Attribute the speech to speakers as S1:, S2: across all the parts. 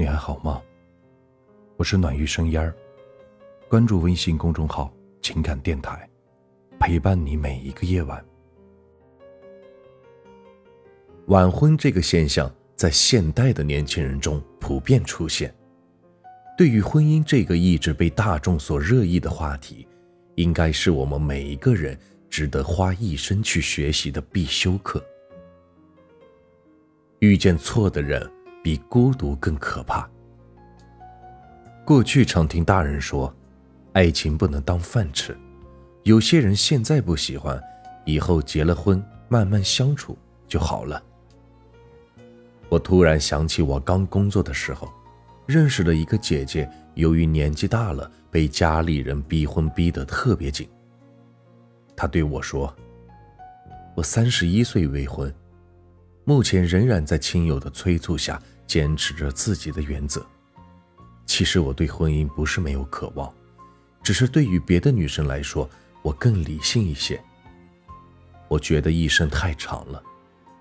S1: 你还好吗？我是暖玉生烟儿，关注微信公众号“情感电台”，陪伴你每一个夜晚。晚婚这个现象在现代的年轻人中普遍出现。对于婚姻这个一直被大众所热议的话题，应该是我们每一个人值得花一生去学习的必修课。遇见错的人。比孤独更可怕。过去常听大人说，爱情不能当饭吃，有些人现在不喜欢，以后结了婚慢慢相处就好了。我突然想起我刚工作的时候，认识了一个姐姐，由于年纪大了，被家里人逼婚逼得特别紧。她对我说：“我三十一岁未婚。”目前仍然在亲友的催促下坚持着自己的原则。其实我对婚姻不是没有渴望，只是对于别的女生来说，我更理性一些。我觉得一生太长了，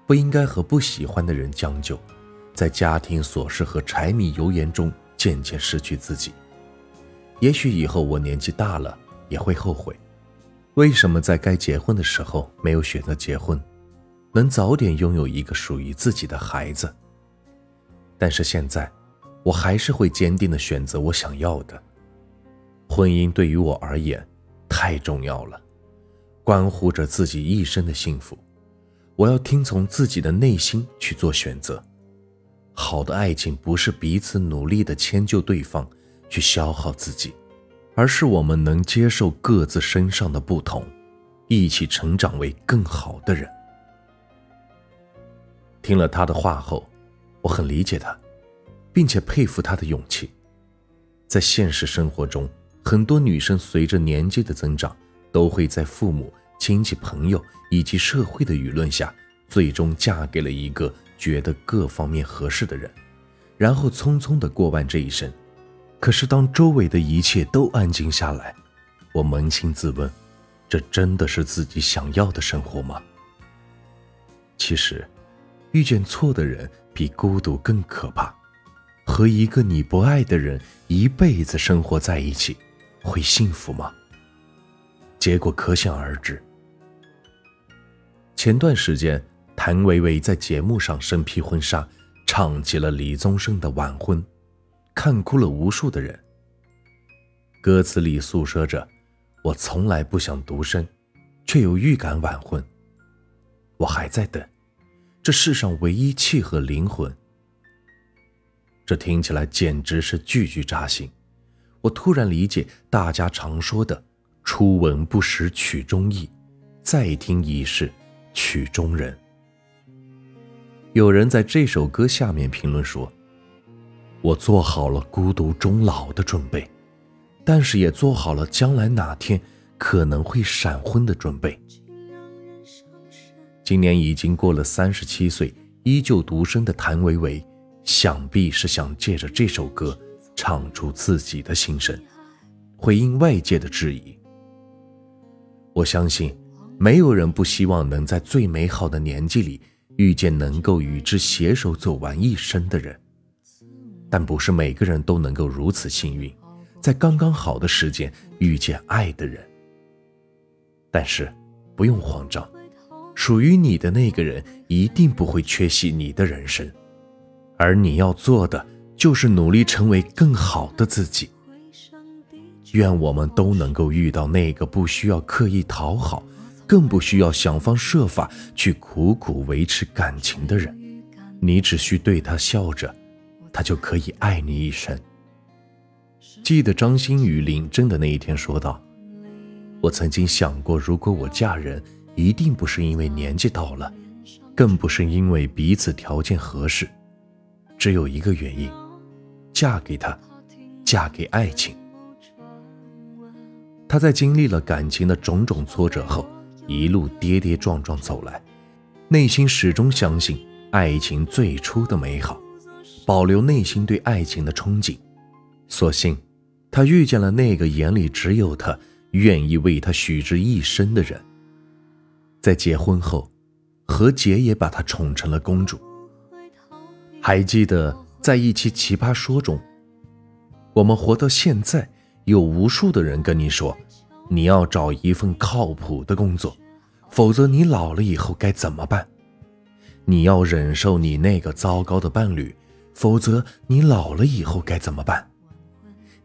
S1: 不应该和不喜欢的人将就，在家庭琐事和柴米油盐中渐渐失去自己。也许以后我年纪大了也会后悔，为什么在该结婚的时候没有选择结婚。能早点拥有一个属于自己的孩子。但是现在，我还是会坚定的选择我想要的。婚姻对于我而言太重要了，关乎着自己一生的幸福。我要听从自己的内心去做选择。好的爱情不是彼此努力的迁就对方，去消耗自己，而是我们能接受各自身上的不同，一起成长为更好的人。听了他的话后，我很理解他，并且佩服他的勇气。在现实生活中，很多女生随着年纪的增长，都会在父母、亲戚、朋友以及社会的舆论下，最终嫁给了一个觉得各方面合适的人，然后匆匆的过完这一生。可是当周围的一切都安静下来，我扪心自问：这真的是自己想要的生活吗？其实。遇见错的人比孤独更可怕，和一个你不爱的人一辈子生活在一起，会幸福吗？结果可想而知。前段时间，谭维维在节目上身披婚纱，唱起了李宗盛的《晚婚》，看哭了无数的人。歌词里诉说着：“我从来不想独身，却有预感晚婚，我还在等。”这世上唯一契合灵魂，这听起来简直是句句扎心。我突然理解大家常说的“初闻不识曲中意，再听已是曲中人”。有人在这首歌下面评论说：“我做好了孤独终老的准备，但是也做好了将来哪天可能会闪婚的准备。”今年已经过了三十七岁，依旧独身的谭维维，想必是想借着这首歌唱出自己的心声，回应外界的质疑。我相信，没有人不希望能在最美好的年纪里遇见能够与之携手走完一生的人，但不是每个人都能够如此幸运，在刚刚好的时间遇见爱的人。但是，不用慌张。属于你的那个人一定不会缺席你的人生，而你要做的就是努力成为更好的自己。愿我们都能够遇到那个不需要刻意讨好，更不需要想方设法去苦苦维持感情的人。你只需对他笑着，他就可以爱你一生。记得张馨予领证的那一天说道：“我曾经想过，如果我嫁人。”一定不是因为年纪到了，更不是因为彼此条件合适，只有一个原因：嫁给他，嫁给爱情。他在经历了感情的种种挫折后，一路跌跌撞撞走来，内心始终相信爱情最初的美好，保留内心对爱情的憧憬。所幸，他遇见了那个眼里只有他，愿意为他许之一生的人。在结婚后，何洁也把她宠成了公主。还记得在一期奇葩说中，我们活到现在，有无数的人跟你说，你要找一份靠谱的工作，否则你老了以后该怎么办？你要忍受你那个糟糕的伴侣，否则你老了以后该怎么办？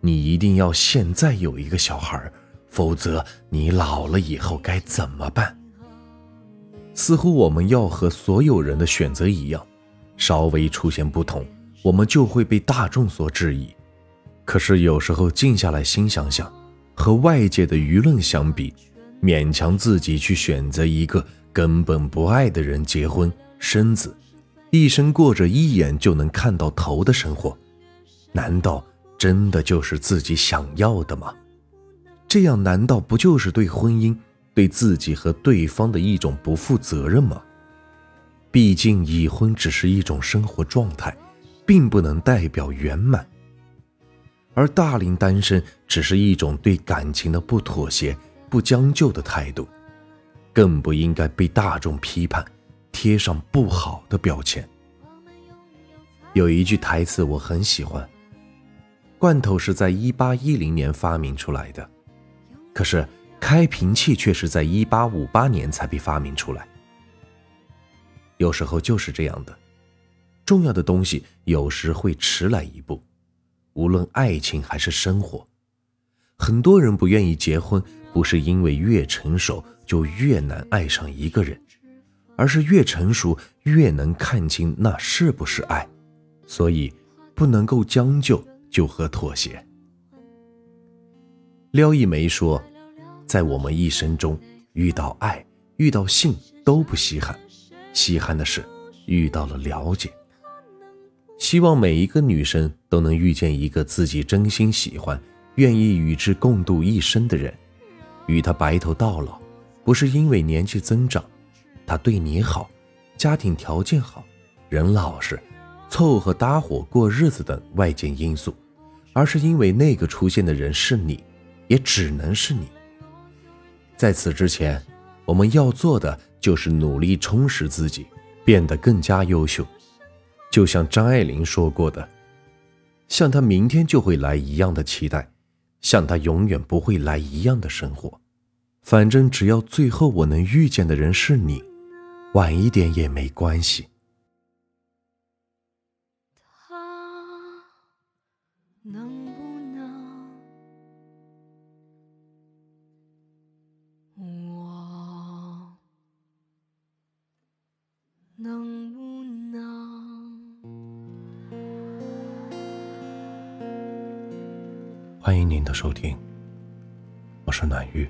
S1: 你一定要现在有一个小孩，否则你老了以后该怎么办？似乎我们要和所有人的选择一样，稍微出现不同，我们就会被大众所质疑。可是有时候静下来心想想，和外界的舆论相比，勉强自己去选择一个根本不爱的人结婚。生子，一生过着一眼就能看到头的生活，难道真的就是自己想要的吗？这样难道不就是对婚姻、对自己和对方的一种不负责任吗？毕竟已婚只是一种生活状态，并不能代表圆满，而大龄单身只是一种对感情的不妥协、不将就的态度，更不应该被大众批判。贴上不好的标签。有一句台词我很喜欢：“罐头是在一八一零年发明出来的，可是开瓶器却是在一八五八年才被发明出来。”有时候就是这样的，重要的东西有时会迟来一步，无论爱情还是生活。很多人不愿意结婚，不是因为越成熟就越难爱上一个人。而是越成熟越能看清那是不是爱，所以不能够将就就和妥协。廖一梅说，在我们一生中遇到爱、遇到性都不稀罕，稀罕的是遇到了了解。希望每一个女生都能遇见一个自己真心喜欢、愿意与之共度一生的人，与他白头到老，不是因为年纪增长。他对你好，家庭条件好，人老实，凑合搭伙过日子等外界因素，而是因为那个出现的人是你，也只能是你。在此之前，我们要做的就是努力充实自己，变得更加优秀。就像张爱玲说过的：“像他明天就会来一样的期待，像他永远不会来一样的生活。反正只要最后我能遇见的人是你。”晚一点也没关系。能？欢迎您的收听，我是暖玉，